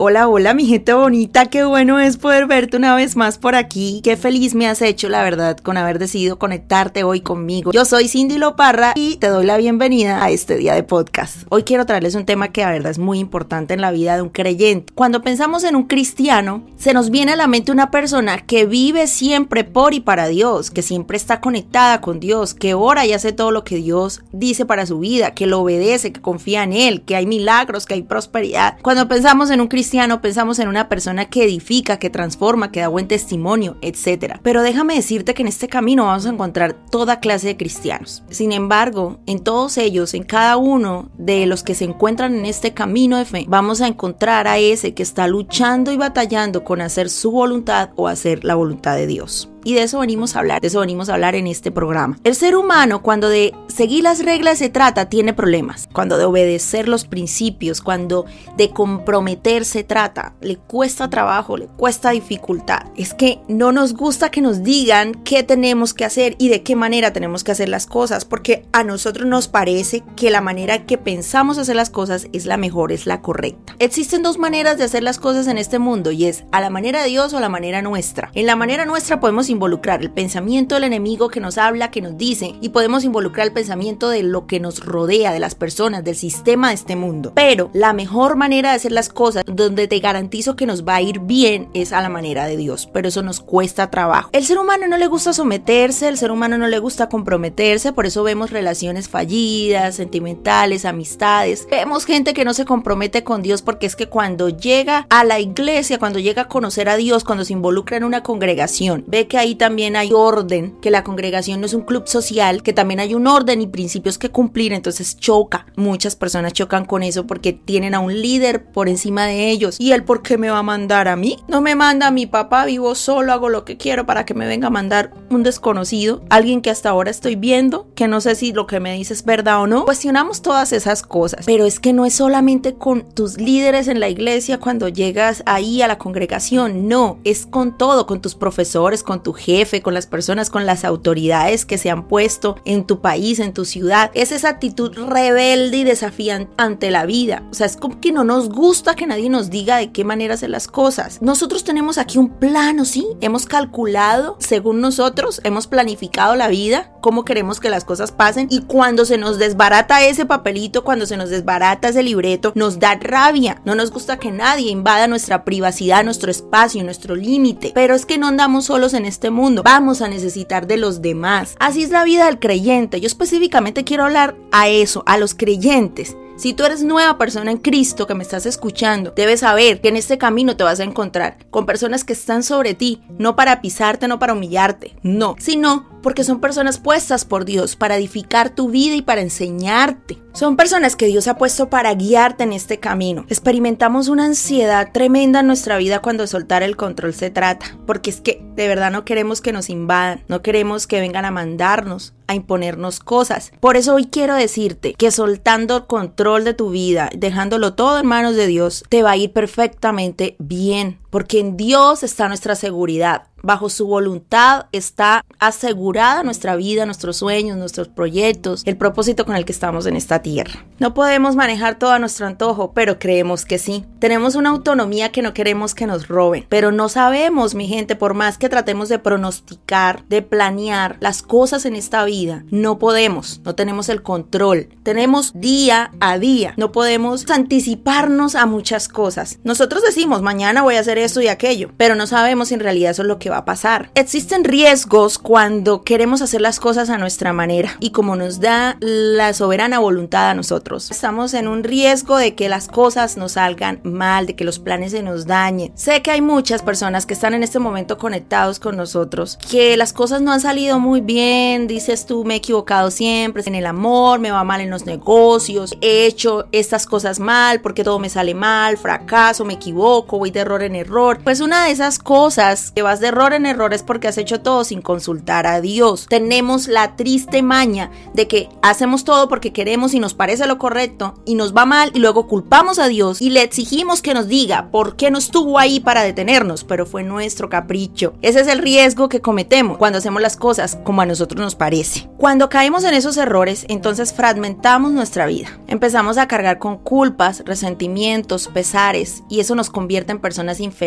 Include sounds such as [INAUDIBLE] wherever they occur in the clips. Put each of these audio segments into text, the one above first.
Hola, hola, mi gente bonita, qué bueno es poder verte una vez más por aquí. Qué feliz me has hecho, la verdad, con haber decidido conectarte hoy conmigo. Yo soy Cindy Loparra y te doy la bienvenida a este día de podcast. Hoy quiero traerles un tema que la verdad es muy importante en la vida de un creyente. Cuando pensamos en un cristiano, se nos viene a la mente una persona que vive siempre por y para Dios, que siempre está conectada con Dios, que ora y hace todo lo que Dios dice para su vida, que lo obedece, que confía en Él, que hay milagros, que hay prosperidad. Cuando pensamos en un cristiano, pensamos en una persona que edifica, que transforma, que da buen testimonio, etc. Pero déjame decirte que en este camino vamos a encontrar toda clase de cristianos. Sin embargo, en todos ellos, en cada uno de los que se encuentran en este camino de fe, vamos a encontrar a ese que está luchando y batallando con hacer su voluntad o hacer la voluntad de Dios. Y de eso venimos a hablar, de eso venimos a hablar en este programa. El ser humano cuando de seguir las reglas se trata tiene problemas. Cuando de obedecer los principios, cuando de comprometer se trata, le cuesta trabajo, le cuesta dificultad. Es que no nos gusta que nos digan qué tenemos que hacer y de qué manera tenemos que hacer las cosas, porque a nosotros nos parece que la manera que pensamos hacer las cosas es la mejor, es la correcta. Existen dos maneras de hacer las cosas en este mundo y es a la manera de Dios o a la manera nuestra. En la manera nuestra podemos involucrar el pensamiento del enemigo que nos habla, que nos dice, y podemos involucrar el pensamiento de lo que nos rodea, de las personas, del sistema de este mundo. Pero la mejor manera de hacer las cosas, donde te garantizo que nos va a ir bien, es a la manera de Dios. Pero eso nos cuesta trabajo. El ser humano no le gusta someterse, el ser humano no le gusta comprometerse, por eso vemos relaciones fallidas, sentimentales, amistades. Vemos gente que no se compromete con Dios porque es que cuando llega a la iglesia, cuando llega a conocer a Dios, cuando se involucra en una congregación, ve que también hay orden, que la congregación no es un club social, que también hay un orden y principios que cumplir, entonces choca. Muchas personas chocan con eso porque tienen a un líder por encima de ellos. ¿Y él por qué me va a mandar a mí? No me manda a mi papá, vivo solo, hago lo que quiero para que me venga a mandar un desconocido, alguien que hasta ahora estoy viendo, que no sé si lo que me dice es verdad o no. Cuestionamos todas esas cosas, pero es que no es solamente con tus líderes en la iglesia cuando llegas ahí a la congregación, no, es con todo, con tus profesores, con tu jefe, con las personas, con las autoridades que se han puesto en tu país, en tu ciudad. Es esa actitud rebelde y desafiante ante la vida. O sea, es como que no nos gusta que nadie nos diga de qué manera hacer las cosas. Nosotros tenemos aquí un plano, ¿sí? Hemos calculado, según nosotros, hemos planificado la vida, cómo queremos que las cosas pasen y cuando se nos desbarata ese papelito, cuando se nos desbarata ese libreto, nos da rabia. No nos gusta que nadie invada nuestra privacidad, nuestro espacio, nuestro límite. Pero es que no andamos solos en este mundo, vamos a necesitar de los demás. Así es la vida del creyente. Yo específicamente quiero hablar a eso, a los creyentes. Si tú eres nueva persona en Cristo que me estás escuchando, debes saber que en este camino te vas a encontrar con personas que están sobre ti, no para pisarte, no para humillarte, no, sino porque son personas puestas por Dios para edificar tu vida y para enseñarte. Son personas que Dios ha puesto para guiarte en este camino. Experimentamos una ansiedad tremenda en nuestra vida cuando soltar el control se trata, porque es que de verdad no queremos que nos invadan, no queremos que vengan a mandarnos, a imponernos cosas. Por eso hoy quiero decirte que soltando control de tu vida, dejándolo todo en manos de Dios, te va a ir perfectamente bien, porque en Dios está nuestra seguridad. Bajo su voluntad está asegurada nuestra vida, nuestros sueños, nuestros proyectos, el propósito con el que estamos en esta tierra. No podemos manejar todo a nuestro antojo, pero creemos que sí. Tenemos una autonomía que no queremos que nos roben, pero no sabemos, mi gente, por más que tratemos de pronosticar, de planear las cosas en esta vida, no podemos, no tenemos el control. Tenemos día a día, no podemos anticiparnos a muchas cosas. Nosotros decimos, mañana voy a hacer esto y aquello, pero no sabemos si en realidad eso es lo que va a pasar. Existen riesgos cuando queremos hacer las cosas a nuestra manera y como nos da la soberana voluntad a nosotros. Estamos en un riesgo de que las cosas nos salgan mal, de que los planes se nos dañen. Sé que hay muchas personas que están en este momento conectados con nosotros, que las cosas no han salido muy bien, dices tú, me he equivocado siempre en el amor, me va mal en los negocios, he hecho estas cosas mal porque todo me sale mal, fracaso, me equivoco, voy de error en error. Pues una de esas cosas que vas de error en error es porque has hecho todo sin consultar a Dios. Tenemos la triste maña de que hacemos todo porque queremos y nos parece lo correcto y nos va mal y luego culpamos a Dios y le exigimos que nos diga por qué no estuvo ahí para detenernos, pero fue nuestro capricho. Ese es el riesgo que cometemos cuando hacemos las cosas como a nosotros nos parece. Cuando caemos en esos errores, entonces fragmentamos nuestra vida. Empezamos a cargar con culpas, resentimientos, pesares y eso nos convierte en personas infelices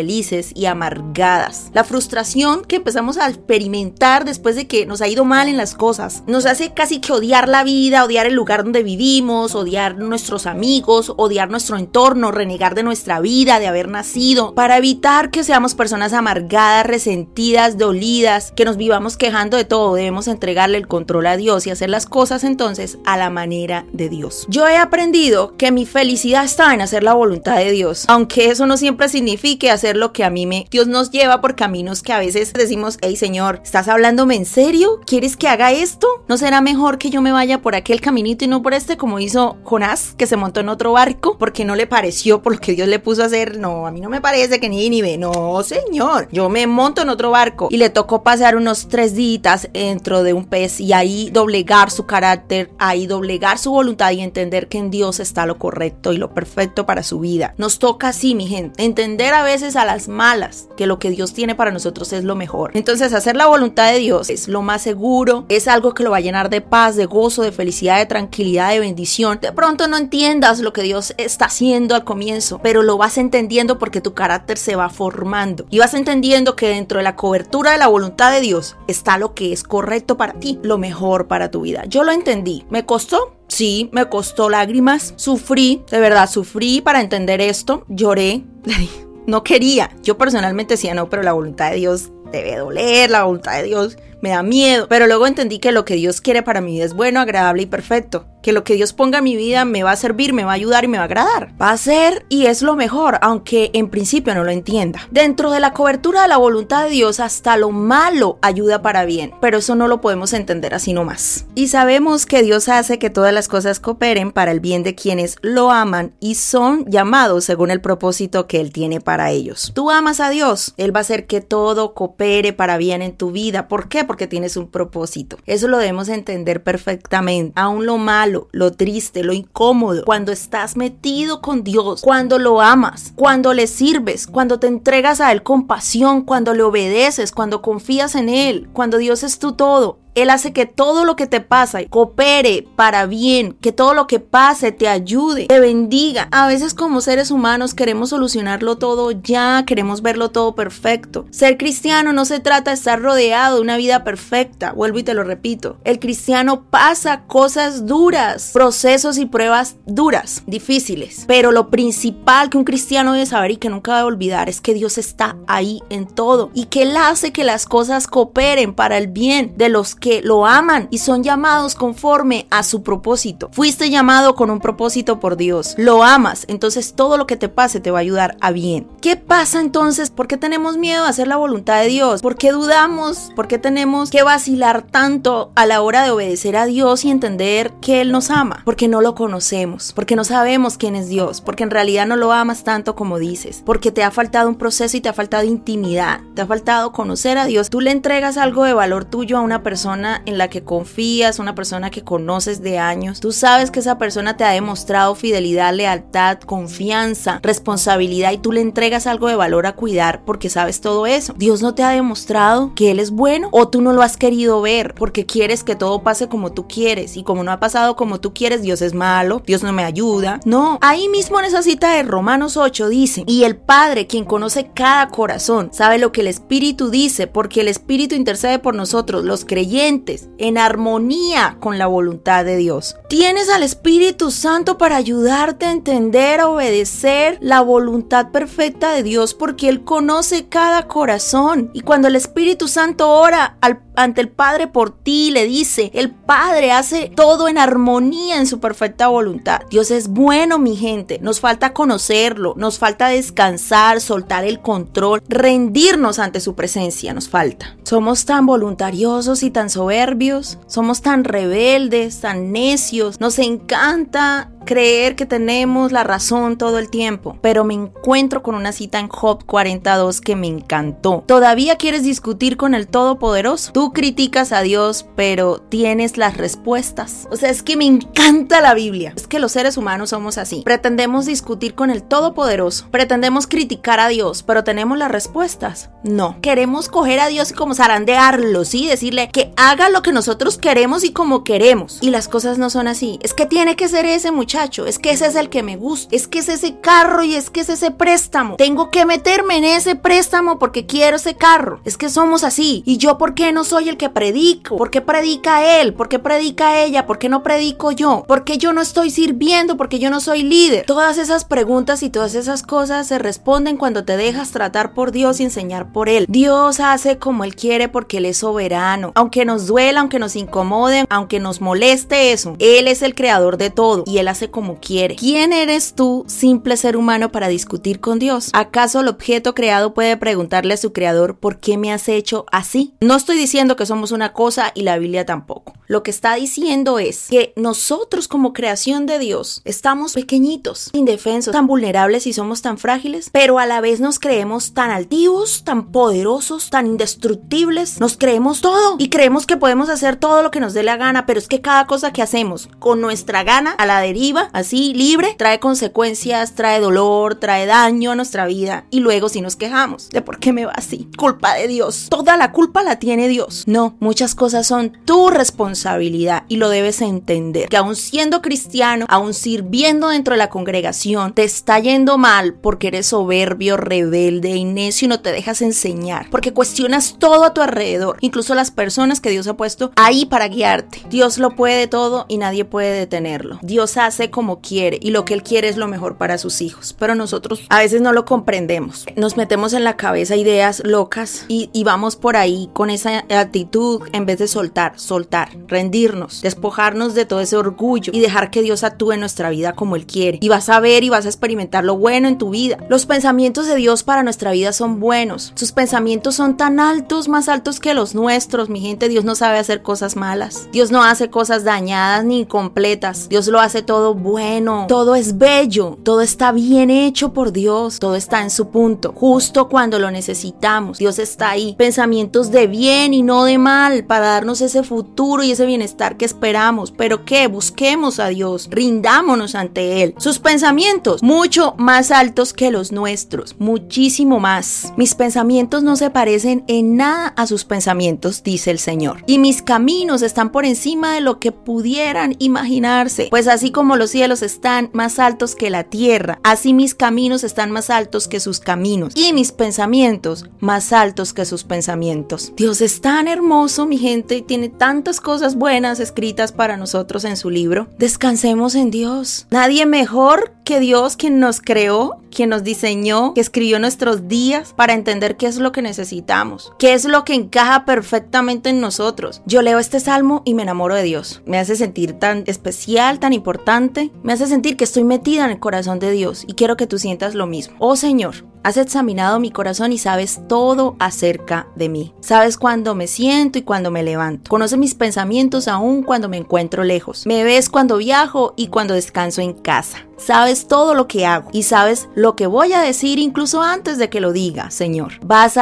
y amargadas. La frustración que empezamos a experimentar después de que nos ha ido mal en las cosas nos hace casi que odiar la vida, odiar el lugar donde vivimos, odiar nuestros amigos, odiar nuestro entorno, renegar de nuestra vida, de haber nacido, para evitar que seamos personas amargadas, resentidas, dolidas, que nos vivamos quejando de todo, debemos entregarle el control a Dios y hacer las cosas entonces a la manera de Dios. Yo he aprendido que mi felicidad está en hacer la voluntad de Dios, aunque eso no siempre signifique hacer lo que a mí me... Dios nos lleva por caminos que a veces decimos, hey Señor, ¿estás hablándome en serio? ¿Quieres que haga esto? ¿No será mejor que yo me vaya por aquel caminito y no por este como hizo Jonás, que se montó en otro barco porque no le pareció por lo que Dios le puso a hacer? No, a mí no me parece que ni ni ve. No, Señor, yo me monto en otro barco y le tocó pasar unos tres días dentro de un pez y ahí doblegar su carácter, ahí doblegar su voluntad y entender que en Dios está lo correcto y lo perfecto para su vida. Nos toca así, mi gente, entender a veces a las malas que lo que Dios tiene para nosotros es lo mejor. Entonces, hacer la voluntad de Dios es lo más seguro, es algo que lo va a llenar de paz, de gozo, de felicidad, de tranquilidad, de bendición. De pronto no entiendas lo que Dios está haciendo al comienzo, pero lo vas entendiendo porque tu carácter se va formando y vas entendiendo que dentro de la cobertura de la voluntad de Dios está lo que es correcto para ti, lo mejor para tu vida. Yo lo entendí. ¿Me costó? Sí, me costó lágrimas, sufrí, de verdad sufrí para entender esto, lloré, [LAUGHS] no quería. Yo personalmente decía, no, pero la voluntad de Dios debe doler, la voluntad de Dios me da miedo, pero luego entendí que lo que Dios quiere para mi vida es bueno, agradable y perfecto, que lo que Dios ponga en mi vida me va a servir, me va a ayudar y me va a agradar. Va a ser y es lo mejor, aunque en principio no lo entienda. Dentro de la cobertura de la voluntad de Dios, hasta lo malo ayuda para bien, pero eso no lo podemos entender así nomás. Y sabemos que Dios hace que todas las cosas cooperen para el bien de quienes lo aman y son llamados según el propósito que Él tiene para ellos. Tú amas a Dios, Él va a hacer que todo coopere para bien en tu vida. ¿Por qué? Porque tienes un propósito. Eso lo debemos entender perfectamente. Aún lo malo, lo triste, lo incómodo, cuando estás metido con Dios, cuando lo amas, cuando le sirves, cuando te entregas a Él con pasión, cuando le obedeces, cuando confías en Él, cuando Dios es tu todo, él hace que todo lo que te pasa coopere para bien, que todo lo que pase te ayude, te bendiga. A veces como seres humanos queremos solucionarlo todo ya, queremos verlo todo perfecto. Ser cristiano no se trata de estar rodeado de una vida perfecta, vuelvo y te lo repito. El cristiano pasa cosas duras, procesos y pruebas duras, difíciles. Pero lo principal que un cristiano debe saber y que nunca debe olvidar es que Dios está ahí en todo y que Él hace que las cosas cooperen para el bien de los que lo aman y son llamados conforme a su propósito. Fuiste llamado con un propósito por Dios. Lo amas, entonces todo lo que te pase te va a ayudar a bien. ¿Qué pasa entonces? ¿Por qué tenemos miedo a hacer la voluntad de Dios? ¿Por qué dudamos? ¿Por qué tenemos que vacilar tanto a la hora de obedecer a Dios y entender que Él nos ama? Porque no lo conocemos, porque no sabemos quién es Dios, porque en realidad no lo amas tanto como dices, porque te ha faltado un proceso y te ha faltado intimidad, te ha faltado conocer a Dios. Tú le entregas algo de valor tuyo a una persona en la que confías, una persona que conoces de años, tú sabes que esa persona te ha demostrado fidelidad, lealtad, confianza, responsabilidad y tú le entregas algo de valor a cuidar porque sabes todo eso. Dios no te ha demostrado que Él es bueno o tú no lo has querido ver porque quieres que todo pase como tú quieres y como no ha pasado como tú quieres, Dios es malo, Dios no me ayuda. No, ahí mismo en esa cita de Romanos 8 dice, y el Padre, quien conoce cada corazón, sabe lo que el Espíritu dice porque el Espíritu intercede por nosotros, los creyentes en armonía con la voluntad de Dios. Tienes al Espíritu Santo para ayudarte a entender, a obedecer la voluntad perfecta de Dios, porque Él conoce cada corazón. Y cuando el Espíritu Santo ora ante el Padre por ti, le dice, el Padre hace todo en armonía en su perfecta voluntad. Dios es bueno, mi gente. Nos falta conocerlo, nos falta descansar, soltar el control, rendirnos ante su presencia, nos falta. Somos tan voluntariosos y tan soberbios, somos tan rebeldes, tan necios, nos encanta creer que tenemos la razón todo el tiempo, pero me encuentro con una cita en Job 42 que me encantó. ¿Todavía quieres discutir con el Todopoderoso? Tú criticas a Dios, pero tienes las respuestas. O sea, es que me encanta la Biblia. Es que los seres humanos somos así. Pretendemos discutir con el Todopoderoso. Pretendemos criticar a Dios, pero tenemos las respuestas. No. Queremos coger a Dios y como zarandearlo, ¿sí? Decirle que haga lo que nosotros queremos y como queremos. Y las cosas no son así. Es que tiene que ser ese muchacho. Es que ese es el que me gusta. Es que es ese carro y es que es ese préstamo. Tengo que meterme en ese préstamo porque quiero ese carro. Es que somos así. ¿Y yo por qué no soy el que predico? ¿Por qué predica él? ¿Por qué predica ella? ¿Por qué no predico yo? ¿Por qué yo no estoy sirviendo? ¿Por qué yo no soy líder? Todas esas preguntas y todas esas cosas se responden cuando te dejas tratar por Dios y enseñar por Él. Dios hace como Él quiere porque Él es soberano. Aunque nos duela, aunque nos incomode, aunque nos moleste eso, Él es el creador de todo y Él hace como quiere. ¿Quién eres tú, simple ser humano, para discutir con Dios? ¿Acaso el objeto creado puede preguntarle a su creador por qué me has hecho así? No estoy diciendo que somos una cosa y la Biblia tampoco. Lo que está diciendo es que nosotros como creación de Dios estamos pequeñitos, indefensos, tan vulnerables y somos tan frágiles, pero a la vez nos creemos tan altivos, tan poderosos, tan indestructibles, nos creemos todo y creemos que podemos hacer todo lo que nos dé la gana, pero es que cada cosa que hacemos con nuestra gana a la deriva, así libre, trae consecuencias, trae dolor, trae daño a nuestra vida y luego si nos quejamos de por qué me va así, culpa de Dios, toda la culpa la tiene Dios. No, muchas cosas son tu responsabilidad y lo debes entender. Que aún siendo cristiano, aún sirviendo dentro de la congregación, te está yendo mal porque eres soberbio, rebelde y necio y no te dejas enseñar. Porque cuestionas todo a tu alrededor, incluso las personas que Dios ha puesto ahí para guiarte. Dios lo puede todo y nadie puede detenerlo. Dios hace como quiere y lo que Él quiere es lo mejor para sus hijos. Pero nosotros a veces no lo comprendemos. Nos metemos en la cabeza ideas locas y, y vamos por ahí con esa actitud en vez de soltar, soltar, rendirnos, despojarnos de todo ese orgullo y dejar que Dios actúe en nuestra vida como Él quiere. Y vas a ver y vas a experimentar lo bueno en tu vida. Los pensamientos de Dios para nuestra vida son buenos. Sus pensamientos son tan altos, más altos que los nuestros. Mi gente, Dios no sabe hacer cosas malas. Dios no hace cosas dañadas ni incompletas. Dios lo hace todo bueno. Todo es bello. Todo está bien hecho por Dios. Todo está en su punto. Justo cuando lo necesitamos. Dios está ahí. Pensamientos de bien y no de mal para darnos ese futuro y ese bienestar que esperamos. Pero que busquemos a Dios, rindámonos ante Él. Sus pensamientos, mucho más altos que los nuestros, muchísimo más. Mis pensamientos no se parecen en nada a sus pensamientos, dice el Señor. Y mis caminos están por encima de lo que pudieran imaginarse. Pues así como los cielos están más altos que la tierra, así mis caminos están más altos que sus caminos. Y mis pensamientos más altos que sus pensamientos. Dios es tan hermoso, mi gente, y tiene tantas cosas buenas escritas para nosotros en su libro. Descansemos en Dios. Nadie mejor que Dios quien nos creó, quien nos diseñó, que escribió nuestros días para entender qué es lo que necesitamos, qué es lo que encaja perfectamente en nosotros. Yo leo este salmo y me enamoro de Dios. Me hace sentir tan especial, tan importante. Me hace sentir que estoy metida en el corazón de Dios y quiero que tú sientas lo mismo. Oh Señor, Has examinado mi corazón y sabes todo acerca de mí. Sabes cuándo me siento y cuándo me levanto. Conoces mis pensamientos aún cuando me encuentro lejos. Me ves cuando viajo y cuando descanso en casa. Sabes todo lo que hago y sabes lo que voy a decir incluso antes de que lo diga, Señor. Vas,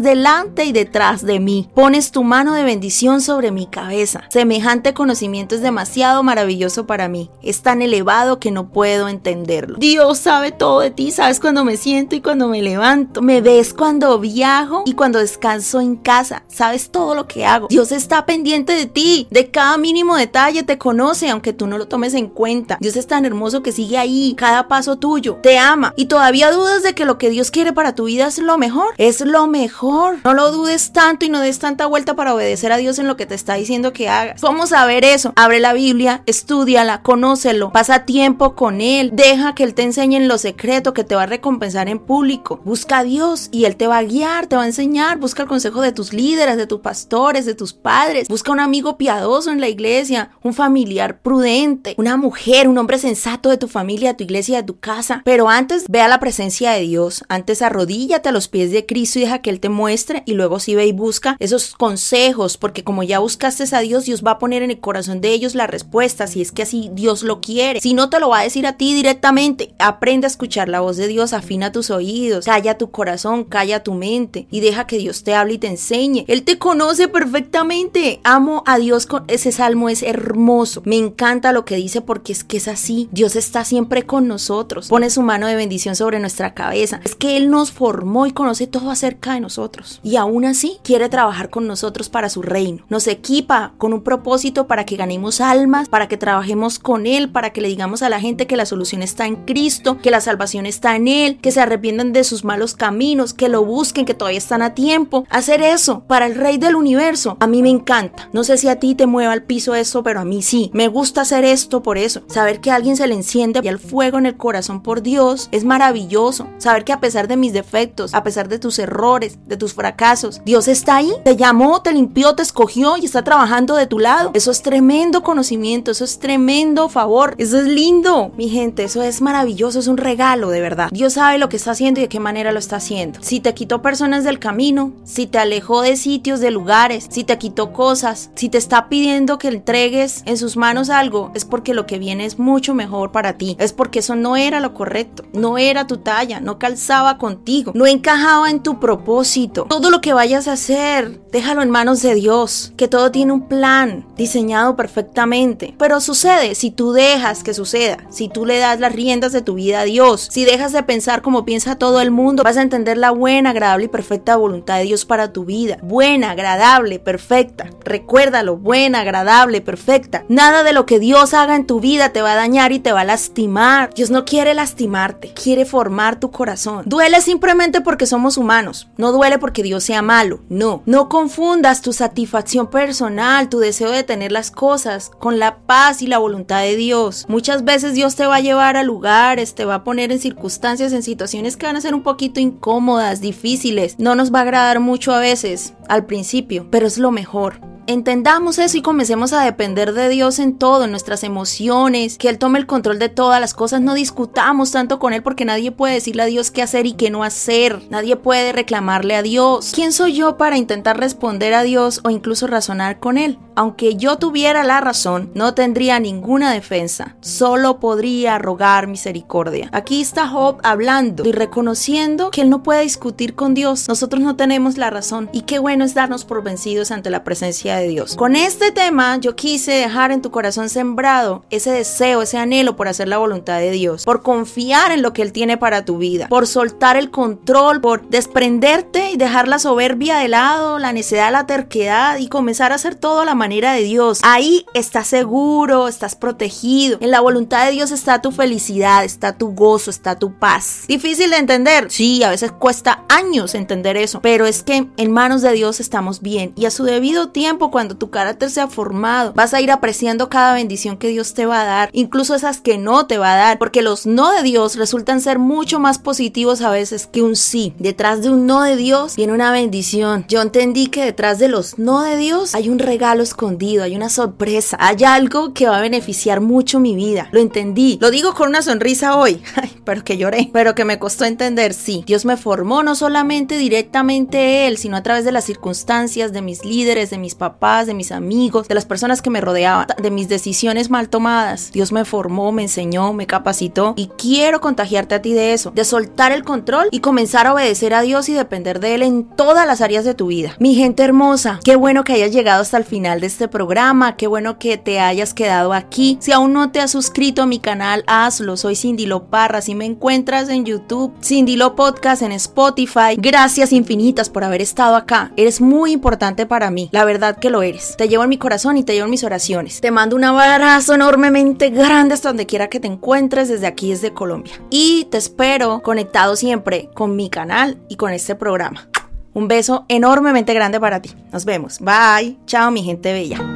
delante y detrás de mí. Pones tu mano de bendición sobre mi cabeza. Semejante conocimiento es demasiado maravilloso para mí. Es tan elevado que no puedo entenderlo. Dios sabe todo de ti. Sabes cuando me siento y cuando me levanto. Me ves cuando viajo y cuando descanso en casa. Sabes todo lo que hago. Dios está pendiente de ti. De cada mínimo detalle te conoce aunque tú no lo tomes en cuenta. Dios es tan hermoso que sigue ahí, cada paso tuyo, te ama y todavía dudas de que lo que Dios quiere para tu vida es lo mejor, es lo mejor. No lo dudes tanto y no des tanta vuelta para obedecer a Dios en lo que te está diciendo que hagas. Vamos a ver eso. Abre la Biblia, estudiala, conócelo, pasa tiempo con Él, deja que Él te enseñe en lo secreto que te va a recompensar en público. Busca a Dios y Él te va a guiar, te va a enseñar. Busca el consejo de tus líderes, de tus pastores, de tus padres. Busca un amigo piadoso en la iglesia, un familiar prudente, una mujer, un hombre sensato de tu familia, de tu iglesia, de tu casa. Pero antes ve a la presencia de Dios. Antes arrodíllate a los pies de Cristo y deja que Él te muestre. Y luego sí ve y busca esos consejos, porque como ya buscaste a Dios, Dios va a poner en el corazón de ellos la respuesta, si es que así Dios lo quiere. Si no te lo va a decir a ti directamente, aprende a escuchar la voz de Dios, afina tus oídos, calla tu corazón, calla tu mente y deja que Dios te hable y te enseñe. Él te conoce perfectamente. Amo a Dios con ese salmo es hermoso. Me encanta lo que dice porque es que es así. Dios está siempre con nosotros. Pone su mano de bendición sobre nuestra cabeza. Es que Él nos formó y conoce todo acerca de nosotros. Y aún así quiere trabajar con nosotros para su reino. Nos equipa con un propósito para que ganemos almas, para que trabajemos con Él, para que le digamos a la gente que la solución está en Cristo, que la salvación está en Él, que se arrepientan de sus malos caminos, que lo busquen, que todavía están a tiempo. Hacer eso para el Rey del Universo, a mí me encanta. No sé si a ti te mueva al piso eso, pero a mí sí. Me gusta hacer esto por eso. Saber que a alguien se le enciende y el fuego en el corazón por Dios es maravilloso. Saber que a pesar de mis defectos, a pesar de tus errores, de tus fracasos, Dios está ahí, te llamó, te limpió, te escogió y está trabajando de tu lado. Eso es tremendo conocimiento, eso es tremendo favor, eso es lindo, mi gente, eso es maravilloso, es un regalo de verdad. Dios sabe lo que está haciendo y de qué manera lo está haciendo. Si te quitó personas del camino, si te alejó de sitios, de lugares, si te quitó cosas, si te está pidiendo que entregues en sus manos algo, es porque lo que viene es mucho mejor para ti. Es porque eso no era lo correcto, no era tu talla, no calzaba contigo, no encajaba en tu propósito. Todo lo que vayas a hacer, déjalo en manos de Dios, que todo tiene un plan diseñado perfectamente. Pero sucede si tú dejas que suceda, si tú le das las riendas de tu vida a Dios, si dejas de pensar como piensa todo el mundo, vas a entender la buena, agradable y perfecta voluntad de Dios para tu vida. Buena, agradable, perfecta. Recuérdalo, buena, agradable, perfecta. Nada de lo que Dios haga en tu vida te va a dañar y te va a lastimar. Dios no quiere lastimarte, quiere formar tu corazón. Duele simplemente porque somos humanos, no duele porque Dios sea malo. No, no confundas tu satisfacción personal, tu deseo de tener las cosas con la paz y la voluntad de Dios. Muchas veces Dios te va a llevar a lugares, te va a poner en circunstancias, en situaciones que van a ser un poquito incómodas, difíciles. No nos va a agradar mucho a veces al principio, pero es lo mejor. Entendamos eso y comencemos a depender de Dios en todo, en nuestras emociones, que Él tome el control de todas las cosas. No discutamos tanto con Él porque nadie puede decirle a Dios qué hacer y qué no hacer. Nadie puede reclamarle a Dios. ¿Quién soy yo para intentar responder a Dios o incluso razonar con Él? Aunque yo tuviera la razón, no tendría ninguna defensa. Solo podría rogar misericordia. Aquí está Job hablando y reconociendo que Él no puede discutir con Dios. Nosotros no tenemos la razón. Y qué bueno es darnos por vencidos ante la presencia de Dios. Con este tema yo quise dejar en tu corazón sembrado ese deseo, ese anhelo por hacer la voluntad de Dios, por confiar en lo que Él tiene para tu vida, por soltar el control, por desprenderte y dejar la soberbia de lado, la necedad, la terquedad y comenzar a hacer todo a la manera de Dios. Ahí estás seguro, estás protegido. En la voluntad de Dios está tu felicidad, está tu gozo, está tu paz. Difícil de entender, sí, a veces cuesta años entender eso, pero es que en manos de Dios estamos bien y a su debido tiempo cuando tu carácter sea formado, vas a ir apreciando cada bendición que Dios te va a dar, incluso esas que no te va a dar, porque los no de Dios resultan ser mucho más positivos a veces que un sí. Detrás de un no de Dios viene una bendición. Yo entendí que detrás de los no de Dios hay un regalo escondido, hay una sorpresa, hay algo que va a beneficiar mucho mi vida. Lo entendí. Lo digo con una sonrisa hoy, [LAUGHS] pero que lloré, pero que me costó entender. Sí, Dios me formó no solamente directamente Él, sino a través de las circunstancias, de mis líderes, de mis papás de mis amigos, de las personas que me rodeaban, de mis decisiones mal tomadas. Dios me formó, me enseñó, me capacitó y quiero contagiarte a ti de eso, de soltar el control y comenzar a obedecer a Dios y depender de Él en todas las áreas de tu vida. Mi gente hermosa, qué bueno que hayas llegado hasta el final de este programa, qué bueno que te hayas quedado aquí. Si aún no te has suscrito a mi canal, hazlo. Soy Cindy Loparra. Si me encuentras en YouTube, Cindy Lo Podcast, en Spotify, gracias infinitas por haber estado acá. Eres muy importante para mí. La verdad lo eres. Te llevo en mi corazón y te llevo en mis oraciones. Te mando un abrazo enormemente grande hasta donde quiera que te encuentres desde aquí, desde Colombia. Y te espero conectado siempre con mi canal y con este programa. Un beso enormemente grande para ti. Nos vemos. Bye. Chao, mi gente bella.